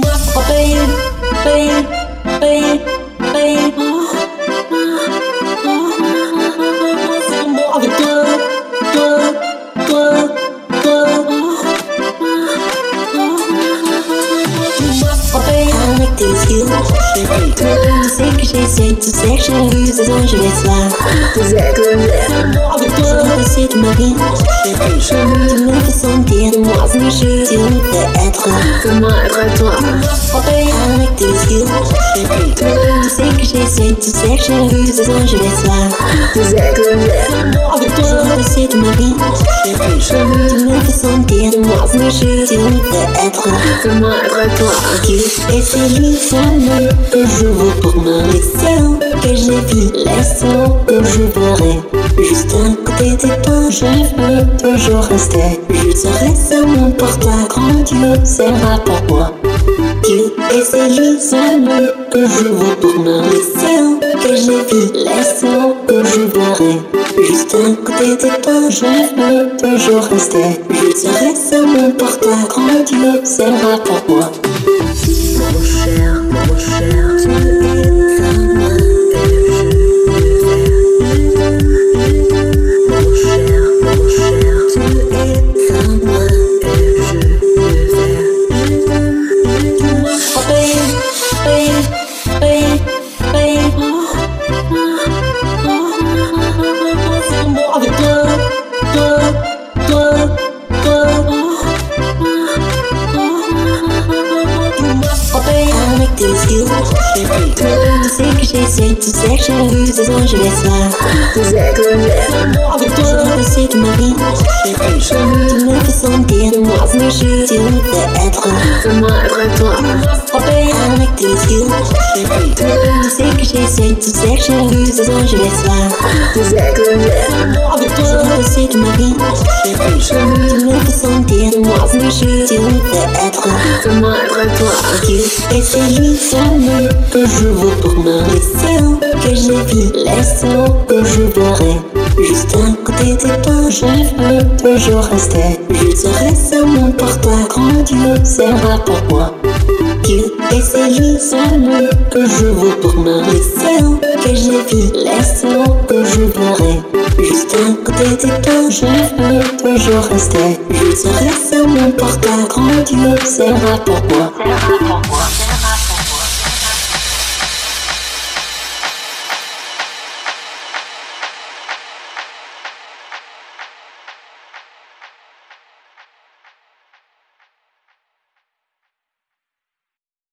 must obey it, obey it, obey it, obey it. Some more of it, good, good, good, good. You must obey. I like to you. C'est ma vie. Tu me fais sentir moi que je suis d'être. Comment être toi Avec tes yeux, tu sais que j'essaie, tu sais que j'ai vu ces anges les soirs. Vous êtes le meilleur avec toi, c'est ma vie. Tu me fais sentir moi que je suis d'être. Comment être toi Et c'est lui seul que je veux pour moi Les que j'ai vu, les que je verrai Juste à côté de toi, je veux toujours rester. Je serai sur mon porte grand Dieu sera pour moi. Dieu, c'est lui seul que je veux pour moi seuls que j'ai vu, seuls que je verrai. Juste à côté de toi, je veux toujours rester. Je serai sur mon porte grand Dieu sera pour moi. Cher, cher, babe, avec tes yeux, tu sais que j'essaie, tu sais que j'ai vu ces anges les soirs. Vous êtes le meilleur Avec toi, c'est ma vie. Tu me fais sentir moi ce que je suis d'être. Comment être à toi avec tes yeux Tu sais que j'essaie, tu sais que j'ai vu ces anges les soirs Vous êtes le meilleur Avec toi, c'est ma vie Tu me sentir moi je d'être Comment être à toi. Et c'est lui seul que je veux pour moi. Seuls que j'ai vu, seuls que je verrai. Juste à côté de toi, je veux toujours rester. Je serai sur mon porte grand Dieu sera pour moi Et c'est lui seul que je veux pour moi seuls que j'ai vu, les seuls que je verrai. Juste à côté de toi, je veux toujours rester Je serai sur mon porte grand Dieu sera Sera pour moi.